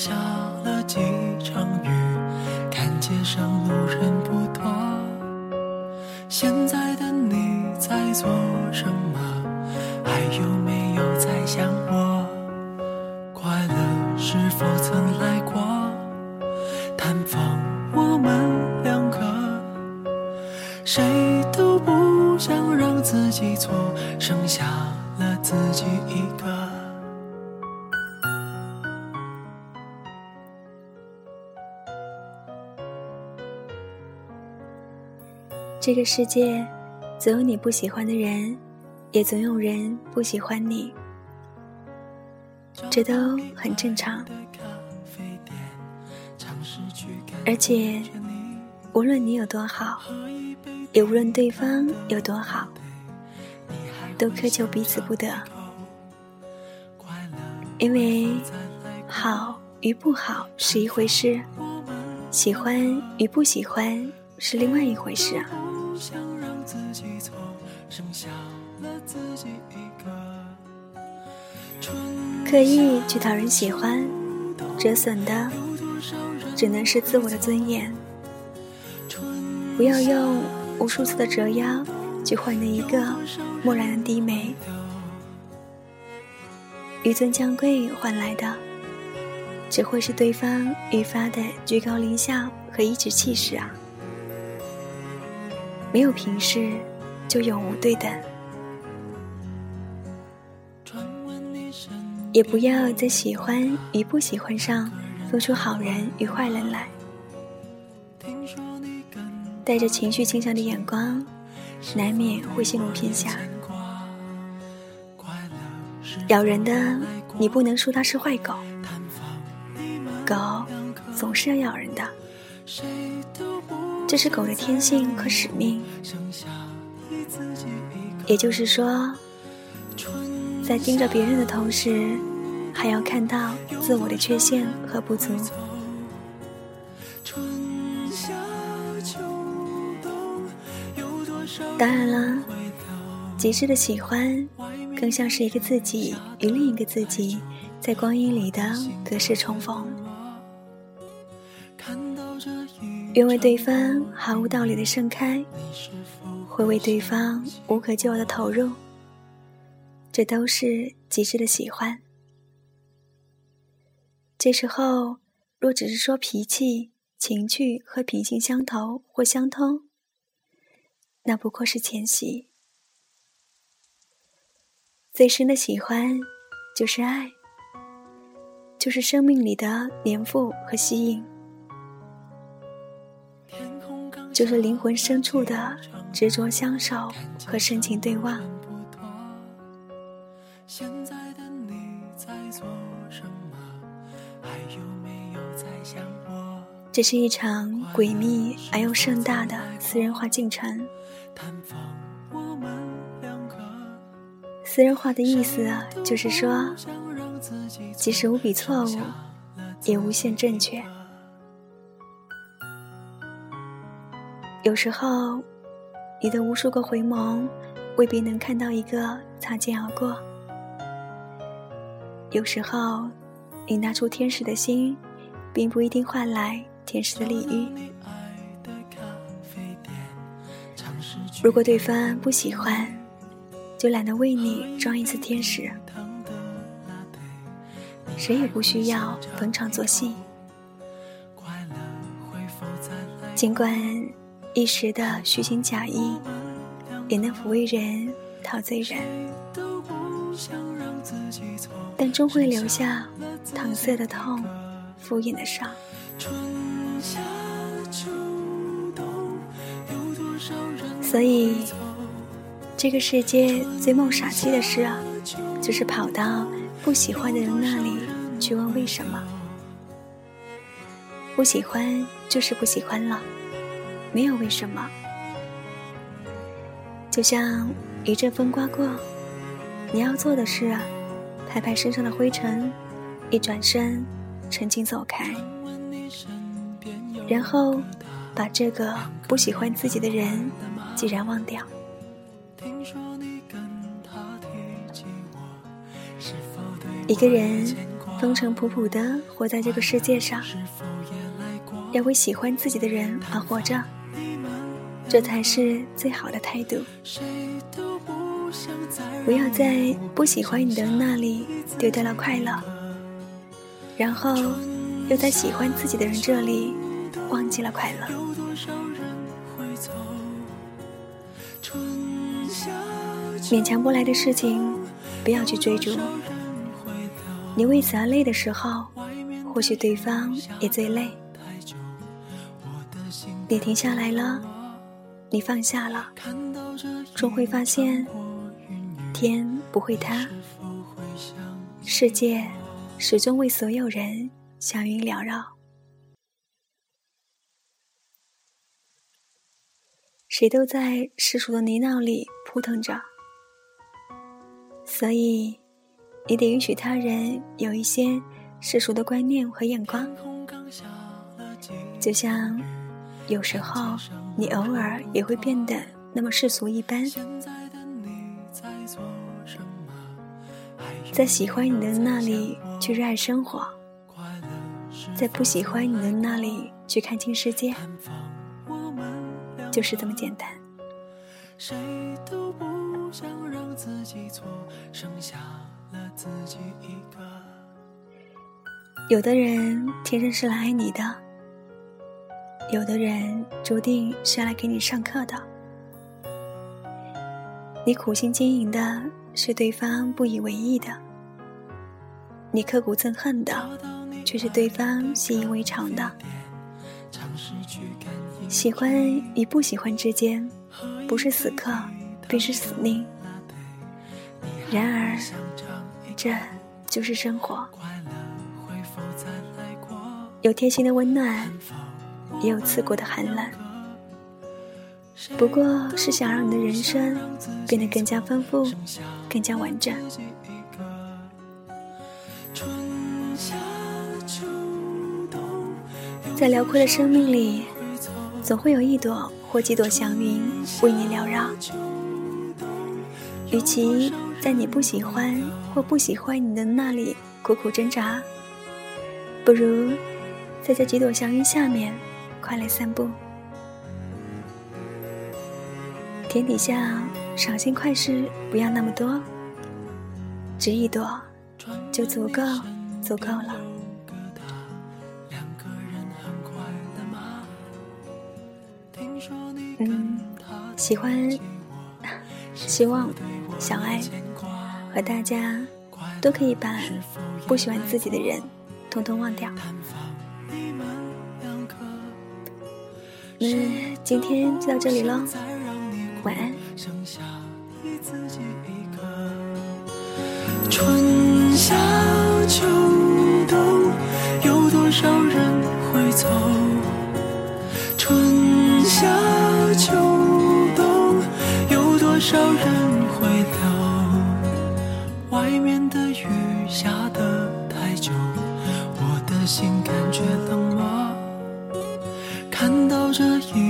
下了几场雨，看街上路人不多。现在的你在做什么？还有没有在想我？快乐是否曾来过？探访我们两个，谁都不想让自己错，剩下了自己一个。这个世界，总有你不喜欢的人，也总有人不喜欢你，这都很正常。而且，无论你有多好，也无论对方有多好，都苛求彼此不得。因为好与不好是一回事，喜欢与不喜欢是另外一回事啊。刻意去讨人喜欢，折损的只能是自我的尊严。不要用无数次的折腰去换得一个漠然的低眉，纡尊降贵换来的只会是对方愈发的居高临下和颐指气使啊！没有平视，就永无对等。也不要在喜欢与不喜欢上分出好人与坏人来。带着情绪倾向的眼光，难免会陷入偏狭。咬人的，你不能说它是坏狗。狗总是要咬人的。谁都不这是狗的天性和使命，也就是说，在盯着别人的同时，还要看到自我的缺陷和不足。当然了，极致的喜欢，更像是一个自己与另一个自己在光阴里的隔世重逢。愿为对方毫无道理的盛开，会为对方无可救药的投入，这都是极致的喜欢。这时候，若只是说脾气、情趣和品性相投或相通，那不过是前戏。最深的喜欢，就是爱，就是生命里的黏附和吸引。就是灵魂深处的执着相守和深情对望。这是一场诡秘而又盛大的私人化进程。私人化的意思，就是说，即使无比错误，也无限正确。有时候，你的无数个回眸，未必能看到一个擦肩而过；有时候，你拿出天使的心，并不一定换来天使的礼遇。如果对方不喜欢，就懒得为你装一次天使。谁也不需要逢场作戏，尽管。一时的虚情假意，也能抚慰人、陶醉人，但终会留下搪塞的痛、敷衍的伤。所以，这个世界最梦傻气的事啊，就是跑到不喜欢的人那里去问为什么。不喜欢就是不喜欢了。没有为什么，就像一阵风刮过，你要做的是拍拍身上的灰尘，一转身，沉静走开，然后把这个不喜欢自己的人既然忘掉。一个人风尘仆仆的活在这个世界上，要为喜欢自己的人而活着，这才是最好的态度。不要在不喜欢你的人那里丢掉了快乐，然后又在喜欢自己的人这里忘记了快乐。勉强不来的事情，不要去追逐。你为此而累的时候，或许对方也最累。你停下来了，你放下了，终会发现，天不会塌，世界始终为所有人祥云缭绕。谁都在世俗的泥淖里扑腾着，所以。你得允许他人有一些世俗的观念和眼光，就像有时候你偶尔也会变得那么世俗一般。在喜欢你的那里去热爱生活，在不喜欢你的那里去看清世界，就是这么简单。谁都不想让自己错，剩下。自己一个。有的人天生是来爱你的，有的人注定是来给你上课的。你苦心经营的是对方不以为意的，你刻骨憎恨的却是对方习以为常的。喜欢与不喜欢之间，不是死磕，便是死命。然而。这就是生活，有贴心的温暖，也有刺骨的寒冷。不过是想让你的人生变得更加丰富，更加完整。在辽阔的生命里，总会有一朵或几朵祥云为你缭绕。与其在你不喜欢或不喜欢你的那里苦苦挣扎，不如在这几朵祥云下面快乐散步。天底下赏心快事不要那么多，只一朵就足够足够了。嗯，喜欢，希望，小爱。和大家都可以把不喜欢自己的人统统忘掉。那今天就到这里喽，晚安。春夏秋冬，有多少人会走？春夏秋冬，有多少人会留？外面的雨下得太久，我的心感觉冷漠。这一，